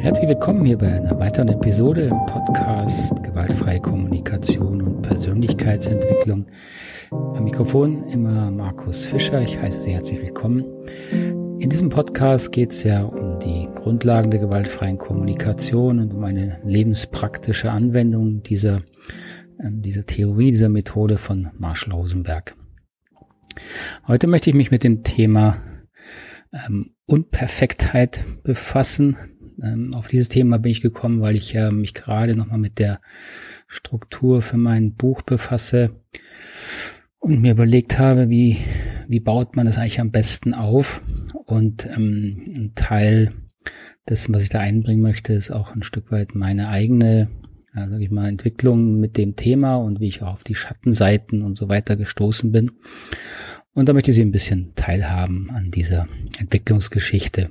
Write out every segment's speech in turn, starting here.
Herzlich willkommen hier bei einer weiteren Episode im Podcast Gewaltfreie Kommunikation und Persönlichkeitsentwicklung. Am Mikrofon immer Markus Fischer. Ich heiße Sie herzlich willkommen. In diesem Podcast geht es ja um die Grundlagen der gewaltfreien Kommunikation und um eine lebenspraktische Anwendung dieser, äh, dieser Theorie, dieser Methode von Marshall Rosenberg. Heute möchte ich mich mit dem Thema ähm, Unperfektheit befassen. Ähm, auf dieses Thema bin ich gekommen, weil ich ja mich gerade nochmal mit der Struktur für mein Buch befasse und mir überlegt habe, wie, wie baut man das eigentlich am besten auf. Und ähm, ein Teil dessen, was ich da einbringen möchte, ist auch ein Stück weit meine eigene, ja, sag ich mal, Entwicklung mit dem Thema und wie ich auch auf die Schattenseiten und so weiter gestoßen bin. Und da möchte ich Sie ein bisschen teilhaben an dieser Entwicklungsgeschichte.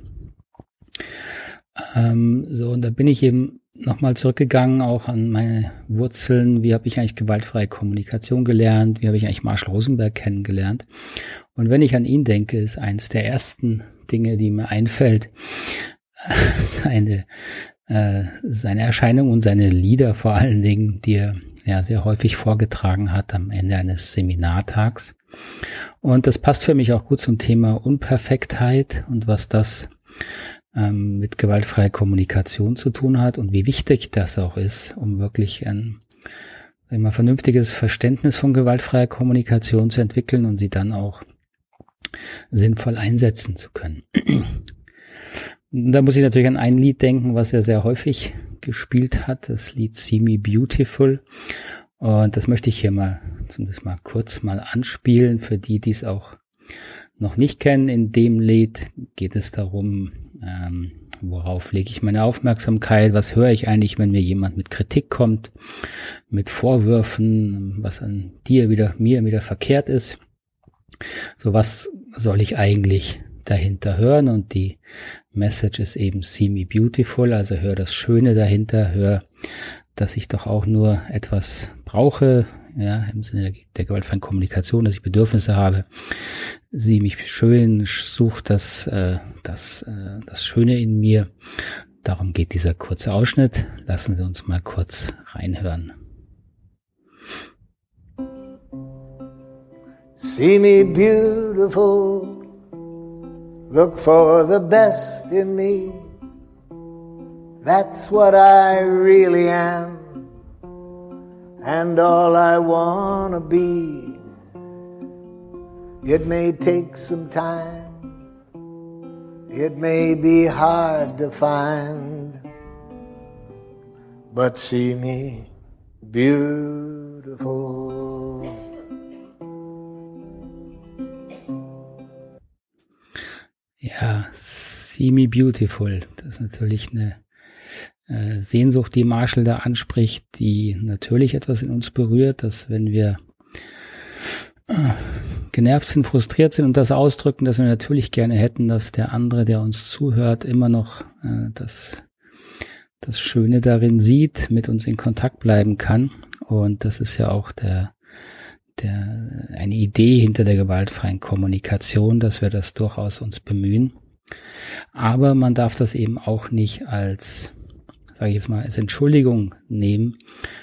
Ähm, so, und da bin ich eben nochmal zurückgegangen, auch an meine Wurzeln. Wie habe ich eigentlich gewaltfreie Kommunikation gelernt? Wie habe ich eigentlich Marshall Rosenberg kennengelernt? Und wenn ich an ihn denke, ist eins der ersten Dinge, die mir einfällt, seine, äh, seine Erscheinung und seine Lieder vor allen Dingen, die er ja sehr häufig vorgetragen hat am Ende eines Seminartags. Und das passt für mich auch gut zum Thema Unperfektheit und was das ähm, mit gewaltfreier Kommunikation zu tun hat und wie wichtig das auch ist, um wirklich ein immer vernünftiges Verständnis von gewaltfreier Kommunikation zu entwickeln und sie dann auch sinnvoll einsetzen zu können. da muss ich natürlich an ein Lied denken, was er sehr häufig gespielt hat, das Lied See Me Beautiful. Und das möchte ich hier mal zumindest mal kurz mal anspielen für die, die es auch noch nicht kennen. In dem Lied geht es darum, ähm, worauf lege ich meine Aufmerksamkeit, was höre ich eigentlich, wenn mir jemand mit Kritik kommt, mit Vorwürfen, was an dir wieder, mir wieder verkehrt ist. So was soll ich eigentlich dahinter hören und die Message ist eben see me beautiful, also hör das Schöne dahinter, hör, dass ich doch auch nur etwas brauche, ja, im Sinne der gewaltfreien Kommunikation, dass ich Bedürfnisse habe, sie mich schön sucht, das, äh, das, äh, das Schöne in mir. Darum geht dieser kurze Ausschnitt. Lassen Sie uns mal kurz reinhören. See me beautiful, look for the best in me. That's what I really am. and all I want to be. It may take some time, it may be hard to find, but see me beautiful. Ja, See Me Beautiful. Ist natürlich eine äh, Sehnsucht, die Marshall da anspricht, die natürlich etwas in uns berührt, dass wenn wir äh, genervt sind, frustriert sind und das ausdrücken, dass wir natürlich gerne hätten, dass der andere, der uns zuhört, immer noch äh, das, das Schöne darin sieht, mit uns in Kontakt bleiben kann. Und das ist ja auch der, der, eine Idee hinter der gewaltfreien Kommunikation, dass wir das durchaus uns bemühen. Aber man darf das eben auch nicht als sage ich jetzt mal, als Entschuldigung nehmen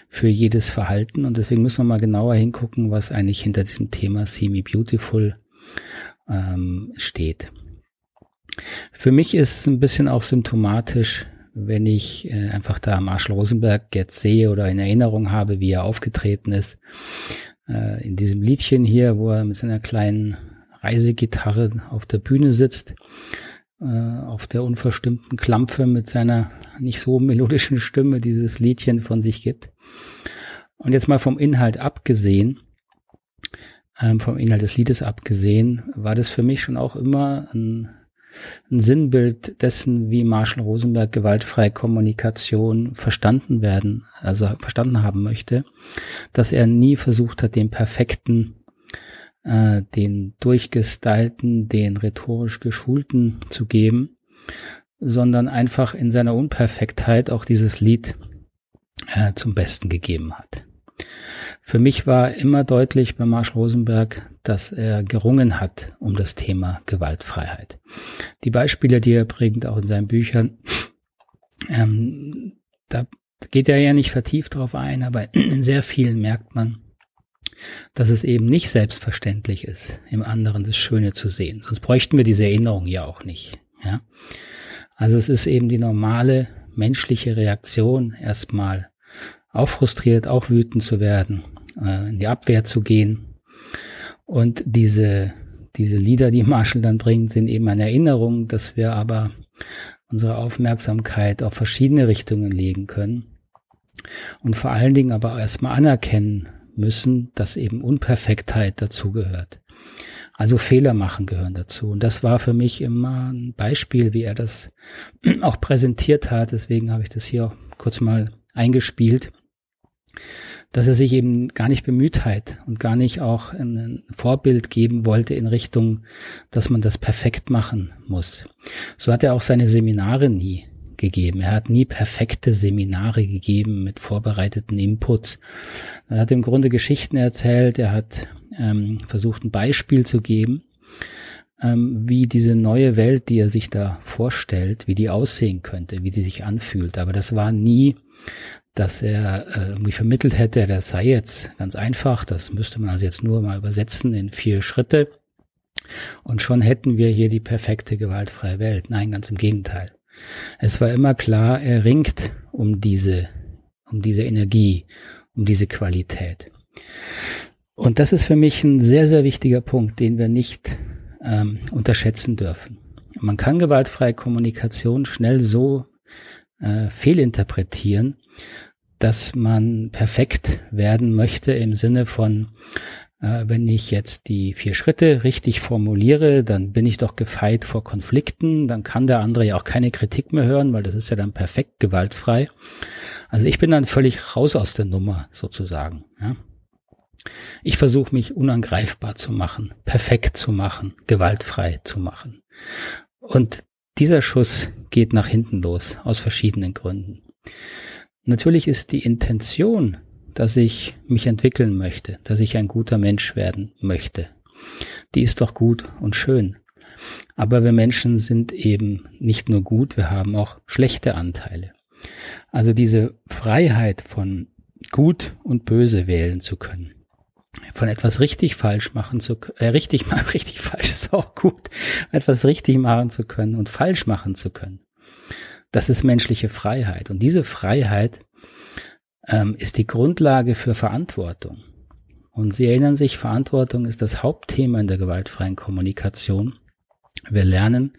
für jedes Verhalten. Und deswegen müssen wir mal genauer hingucken, was eigentlich hinter diesem Thema See Me Beautiful ähm, steht. Für mich ist es ein bisschen auch symptomatisch, wenn ich äh, einfach da Marshall Rosenberg jetzt sehe oder in Erinnerung habe, wie er aufgetreten ist. Äh, in diesem Liedchen hier, wo er mit seiner kleinen Reisegitarre auf der Bühne sitzt äh, auf der unverstimmten Klampfe mit seiner nicht so melodischen Stimme dieses Liedchen von sich gibt. Und jetzt mal vom Inhalt abgesehen, ähm, vom Inhalt des Liedes abgesehen, war das für mich schon auch immer ein, ein Sinnbild dessen, wie Marshall Rosenberg gewaltfreie Kommunikation verstanden werden, also verstanden haben möchte, dass er nie versucht hat, den perfekten äh, den durchgestylten, den rhetorisch geschulten zu geben, sondern einfach in seiner Unperfektheit auch dieses Lied äh, zum Besten gegeben hat. Für mich war immer deutlich bei Marsch Rosenberg, dass er gerungen hat um das Thema Gewaltfreiheit. Die Beispiele, die er bringt, auch in seinen Büchern, ähm, da geht er ja nicht vertieft drauf ein, aber in sehr vielen merkt man, dass es eben nicht selbstverständlich ist, im anderen das Schöne zu sehen. Sonst bräuchten wir diese Erinnerung ja auch nicht. Ja? Also es ist eben die normale menschliche Reaktion, erstmal auch frustriert, auch wütend zu werden, äh, in die Abwehr zu gehen. Und diese, diese Lieder, die Marshall dann bringt, sind eben eine Erinnerung, dass wir aber unsere Aufmerksamkeit auf verschiedene Richtungen legen können. Und vor allen Dingen aber erstmal anerkennen müssen, dass eben Unperfektheit dazugehört. Also Fehler machen gehören dazu. Und das war für mich immer ein Beispiel, wie er das auch präsentiert hat. Deswegen habe ich das hier auch kurz mal eingespielt, dass er sich eben gar nicht bemüht hat und gar nicht auch ein Vorbild geben wollte in Richtung, dass man das perfekt machen muss. So hat er auch seine Seminare nie gegeben. Er hat nie perfekte Seminare gegeben mit vorbereiteten Inputs. Er hat im Grunde Geschichten erzählt, er hat ähm, versucht ein Beispiel zu geben, ähm, wie diese neue Welt, die er sich da vorstellt, wie die aussehen könnte, wie die sich anfühlt. Aber das war nie, dass er äh, vermittelt hätte, das sei jetzt ganz einfach, das müsste man also jetzt nur mal übersetzen in vier Schritte. Und schon hätten wir hier die perfekte gewaltfreie Welt. Nein, ganz im Gegenteil. Es war immer klar, er ringt um diese, um diese Energie, um diese Qualität. Und das ist für mich ein sehr, sehr wichtiger Punkt, den wir nicht ähm, unterschätzen dürfen. Man kann gewaltfreie Kommunikation schnell so äh, fehlinterpretieren, dass man perfekt werden möchte im Sinne von, wenn ich jetzt die vier Schritte richtig formuliere, dann bin ich doch gefeit vor Konflikten, dann kann der andere ja auch keine Kritik mehr hören, weil das ist ja dann perfekt gewaltfrei. Also ich bin dann völlig raus aus der Nummer sozusagen. Ja. Ich versuche mich unangreifbar zu machen, perfekt zu machen, gewaltfrei zu machen. Und dieser Schuss geht nach hinten los, aus verschiedenen Gründen. Natürlich ist die Intention, dass ich mich entwickeln möchte, dass ich ein guter Mensch werden möchte. Die ist doch gut und schön. Aber wir Menschen sind eben nicht nur gut, wir haben auch schlechte Anteile. Also diese Freiheit von gut und böse wählen zu können von etwas richtig falsch machen zu äh, richtig machen, richtig falsch ist auch gut, etwas richtig machen zu können und falsch machen zu können. Das ist menschliche Freiheit. Und diese Freiheit ähm, ist die Grundlage für Verantwortung. Und Sie erinnern sich, Verantwortung ist das Hauptthema in der gewaltfreien Kommunikation. Wir lernen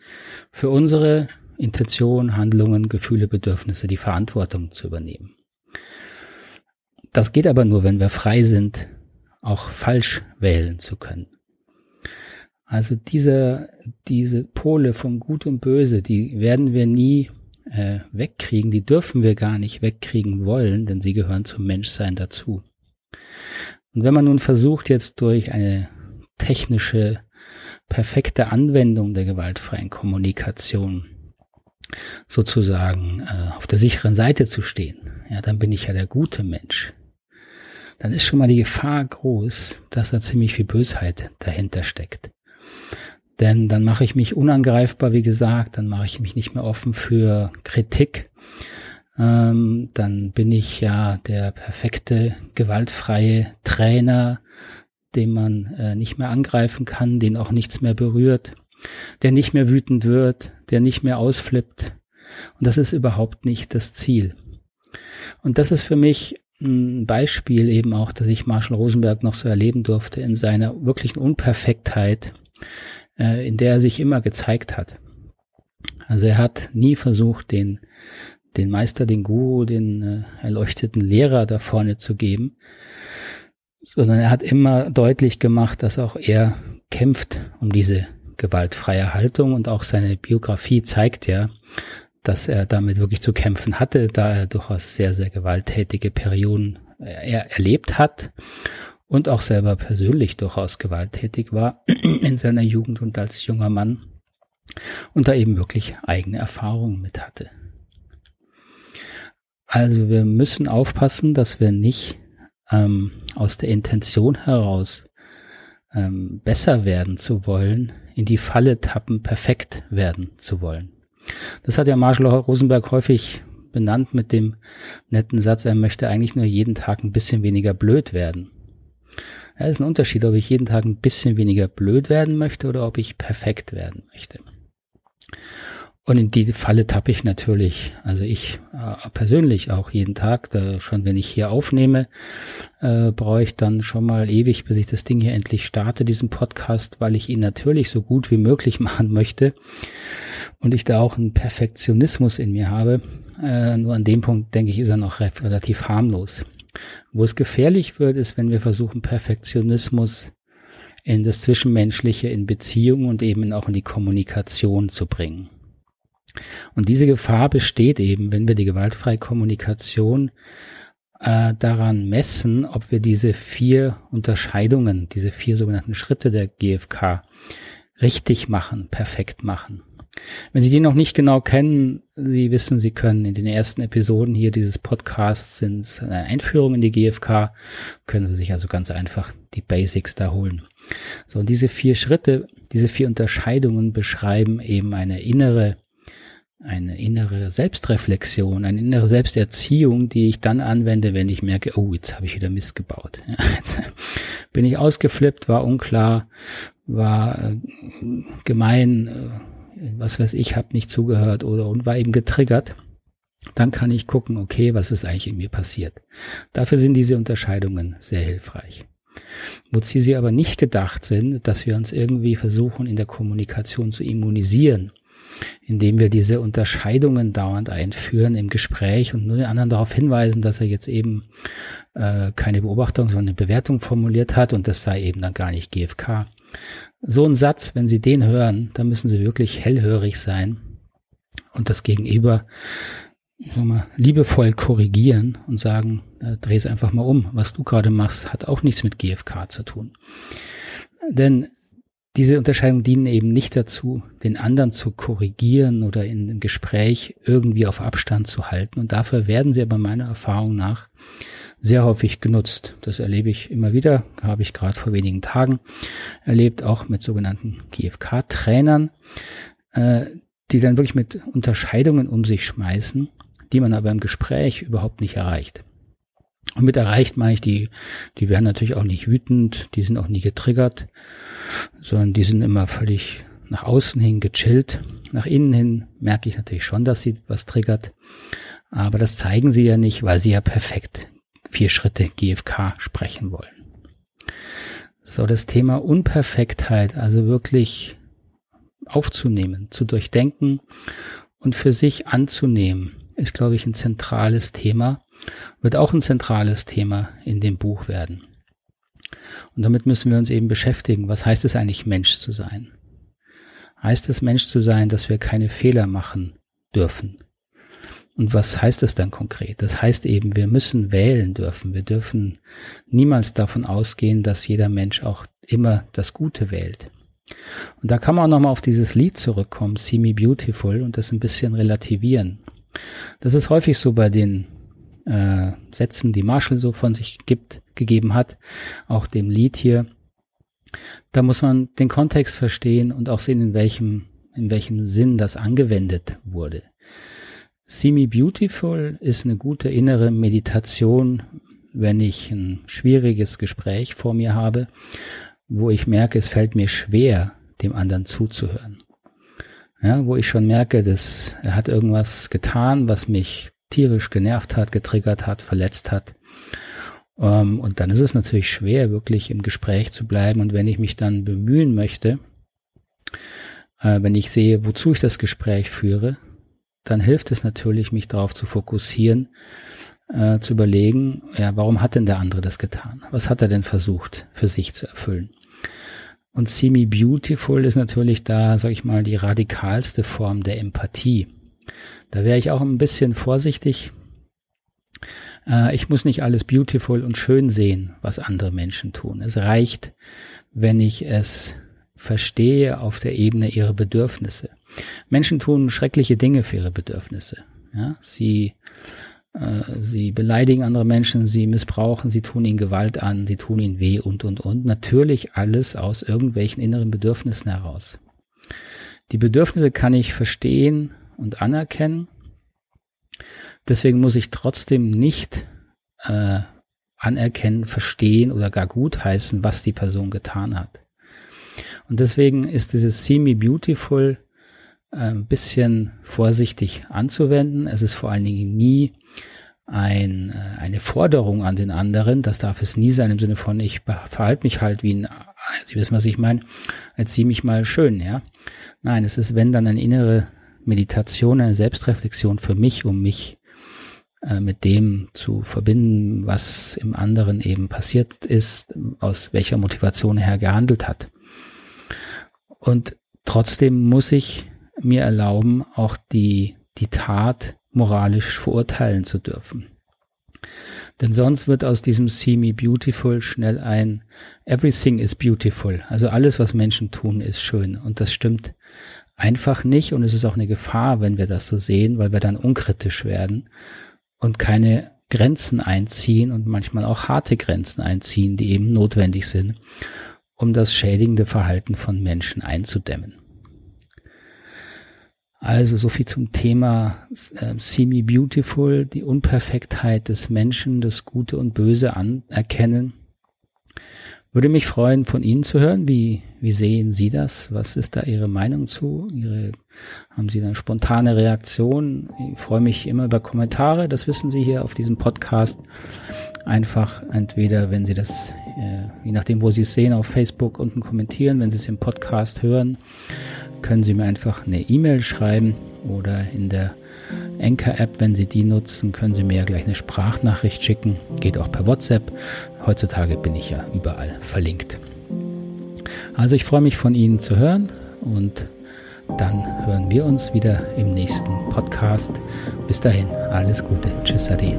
für unsere Intention, Handlungen, Gefühle, Bedürfnisse die Verantwortung zu übernehmen. Das geht aber nur, wenn wir frei sind auch falsch wählen zu können. Also diese, diese Pole von Gut und Böse, die werden wir nie äh, wegkriegen, die dürfen wir gar nicht wegkriegen wollen, denn sie gehören zum Menschsein dazu. Und wenn man nun versucht, jetzt durch eine technische, perfekte Anwendung der gewaltfreien Kommunikation sozusagen äh, auf der sicheren Seite zu stehen, ja, dann bin ich ja der gute Mensch dann ist schon mal die Gefahr groß, dass da ziemlich viel Bösheit dahinter steckt. Denn dann mache ich mich unangreifbar, wie gesagt, dann mache ich mich nicht mehr offen für Kritik. Ähm, dann bin ich ja der perfekte, gewaltfreie Trainer, den man äh, nicht mehr angreifen kann, den auch nichts mehr berührt, der nicht mehr wütend wird, der nicht mehr ausflippt. Und das ist überhaupt nicht das Ziel. Und das ist für mich ein Beispiel eben auch, dass ich Marshall Rosenberg noch so erleben durfte in seiner wirklichen Unperfektheit, äh, in der er sich immer gezeigt hat. Also er hat nie versucht, den, den Meister, den Guru, den äh, erleuchteten Lehrer da vorne zu geben, sondern er hat immer deutlich gemacht, dass auch er kämpft um diese gewaltfreie Haltung und auch seine Biografie zeigt ja, dass er damit wirklich zu kämpfen hatte, da er durchaus sehr, sehr gewalttätige Perioden äh, er erlebt hat und auch selber persönlich durchaus gewalttätig war in seiner Jugend und als junger Mann und da eben wirklich eigene Erfahrungen mit hatte. Also wir müssen aufpassen, dass wir nicht ähm, aus der Intention heraus ähm, besser werden zu wollen, in die Falle tappen, perfekt werden zu wollen. Das hat ja Marshall Rosenberg häufig benannt mit dem netten Satz, er möchte eigentlich nur jeden Tag ein bisschen weniger blöd werden. Ja, ist ein Unterschied, ob ich jeden Tag ein bisschen weniger blöd werden möchte oder ob ich perfekt werden möchte. Und in die Falle tappe ich natürlich, also ich äh, persönlich auch jeden Tag, da schon wenn ich hier aufnehme, äh, brauche ich dann schon mal ewig, bis ich das Ding hier endlich starte, diesen Podcast, weil ich ihn natürlich so gut wie möglich machen möchte und ich da auch einen Perfektionismus in mir habe. Äh, nur an dem Punkt, denke ich, ist er noch relativ harmlos. Wo es gefährlich wird, ist, wenn wir versuchen, Perfektionismus in das Zwischenmenschliche, in Beziehungen und eben auch in die Kommunikation zu bringen. Und diese Gefahr besteht eben, wenn wir die gewaltfreie Kommunikation äh, daran messen, ob wir diese vier Unterscheidungen, diese vier sogenannten Schritte der GfK richtig machen, perfekt machen. Wenn Sie die noch nicht genau kennen, Sie wissen, Sie können in den ersten Episoden hier dieses Podcasts sind eine Einführung in die GfK, können Sie sich also ganz einfach die Basics da holen. So, und diese vier Schritte, diese vier Unterscheidungen beschreiben eben eine innere eine innere Selbstreflexion, eine innere Selbsterziehung, die ich dann anwende, wenn ich merke, oh, jetzt habe ich wieder Mist gebaut. Jetzt bin ich ausgeflippt, war unklar, war äh, gemein, äh, was weiß ich, habe nicht zugehört oder und war eben getriggert. Dann kann ich gucken, okay, was ist eigentlich in mir passiert. Dafür sind diese Unterscheidungen sehr hilfreich. Wozu sie aber nicht gedacht sind, dass wir uns irgendwie versuchen, in der Kommunikation zu immunisieren indem wir diese Unterscheidungen dauernd einführen im Gespräch und nur den anderen darauf hinweisen, dass er jetzt eben äh, keine Beobachtung, sondern eine Bewertung formuliert hat und das sei eben dann gar nicht GFK. So ein Satz, wenn Sie den hören, dann müssen Sie wirklich hellhörig sein und das Gegenüber mal, liebevoll korrigieren und sagen, äh, dreh es einfach mal um. Was du gerade machst, hat auch nichts mit GFK zu tun. Denn diese Unterscheidungen dienen eben nicht dazu, den anderen zu korrigieren oder in einem Gespräch irgendwie auf Abstand zu halten. Und dafür werden sie aber meiner Erfahrung nach sehr häufig genutzt. Das erlebe ich immer wieder, habe ich gerade vor wenigen Tagen erlebt, auch mit sogenannten GFK-Trainern, äh, die dann wirklich mit Unterscheidungen um sich schmeißen, die man aber im Gespräch überhaupt nicht erreicht. Und mit erreicht meine ich, die, die werden natürlich auch nicht wütend, die sind auch nie getriggert, sondern die sind immer völlig nach außen hin gechillt. Nach innen hin merke ich natürlich schon, dass sie was triggert. Aber das zeigen sie ja nicht, weil sie ja perfekt vier Schritte GFK sprechen wollen. So, das Thema Unperfektheit, also wirklich aufzunehmen, zu durchdenken und für sich anzunehmen, ist, glaube ich, ein zentrales Thema, wird auch ein zentrales Thema in dem Buch werden. Und damit müssen wir uns eben beschäftigen. Was heißt es eigentlich, Mensch zu sein? Heißt es, Mensch zu sein, dass wir keine Fehler machen dürfen? Und was heißt es dann konkret? Das heißt eben, wir müssen wählen dürfen. Wir dürfen niemals davon ausgehen, dass jeder Mensch auch immer das Gute wählt. Und da kann man auch nochmal auf dieses Lied zurückkommen, See Me Beautiful, und das ein bisschen relativieren. Das ist häufig so bei den äh, Sätzen, die Marshall so von sich gibt, gegeben hat, auch dem Lied hier. Da muss man den Kontext verstehen und auch sehen, in welchem, in welchem Sinn das angewendet wurde. See Me Beautiful ist eine gute innere Meditation, wenn ich ein schwieriges Gespräch vor mir habe, wo ich merke, es fällt mir schwer, dem anderen zuzuhören. Ja, wo ich schon merke, dass er hat irgendwas getan, was mich tierisch genervt hat, getriggert hat, verletzt hat. Ähm, und dann ist es natürlich schwer, wirklich im Gespräch zu bleiben. Und wenn ich mich dann bemühen möchte, äh, wenn ich sehe, wozu ich das Gespräch führe, dann hilft es natürlich, mich darauf zu fokussieren, äh, zu überlegen, ja, warum hat denn der andere das getan? Was hat er denn versucht für sich zu erfüllen? Und Semi Beautiful ist natürlich da, sag ich mal, die radikalste Form der Empathie. Da wäre ich auch ein bisschen vorsichtig. Äh, ich muss nicht alles beautiful und schön sehen, was andere Menschen tun. Es reicht, wenn ich es verstehe auf der Ebene ihrer Bedürfnisse. Menschen tun schreckliche Dinge für ihre Bedürfnisse. Ja, sie äh, Sie beleidigen andere Menschen, sie missbrauchen, sie tun ihnen Gewalt an, sie tun ihnen weh und, und, und. Natürlich alles aus irgendwelchen inneren Bedürfnissen heraus. Die Bedürfnisse kann ich verstehen und anerkennen. Deswegen muss ich trotzdem nicht äh, anerkennen, verstehen oder gar gutheißen, was die Person getan hat. Und deswegen ist dieses See Me Beautiful ein bisschen vorsichtig anzuwenden. Es ist vor allen Dingen nie ein, äh, eine Forderung an den anderen. Das darf es nie sein im Sinne von, ich verhalte mich halt wie ein, Sie wissen, was ich meine, erzieh mich mal schön, ja. Nein, es ist, wenn dann eine innere Meditation, eine Selbstreflexion für mich, um mich äh, mit dem zu verbinden, was im anderen eben passiert ist, aus welcher Motivation er her gehandelt hat. Und trotzdem muss ich mir erlauben, auch die, die Tat moralisch verurteilen zu dürfen. Denn sonst wird aus diesem See Me Beautiful schnell ein Everything is beautiful. Also alles, was Menschen tun, ist schön. Und das stimmt einfach nicht. Und es ist auch eine Gefahr, wenn wir das so sehen, weil wir dann unkritisch werden und keine Grenzen einziehen und manchmal auch harte Grenzen einziehen, die eben notwendig sind, um das schädigende Verhalten von Menschen einzudämmen. Also so viel zum Thema äh, See Beautiful, die Unperfektheit des Menschen, das Gute und Böse anerkennen. Würde mich freuen, von Ihnen zu hören. Wie, wie sehen Sie das? Was ist da Ihre Meinung zu? Ihre, haben Sie eine spontane Reaktion? Ich freue mich immer über Kommentare. Das wissen Sie hier auf diesem Podcast. Einfach entweder, wenn Sie das, äh, je nachdem, wo Sie es sehen, auf Facebook unten kommentieren, wenn Sie es im Podcast hören können Sie mir einfach eine E-Mail schreiben oder in der Anchor-App, wenn Sie die nutzen, können Sie mir ja gleich eine Sprachnachricht schicken. Geht auch per WhatsApp. Heutzutage bin ich ja überall verlinkt. Also ich freue mich von Ihnen zu hören und dann hören wir uns wieder im nächsten Podcast. Bis dahin, alles Gute. Tschüss, Ade.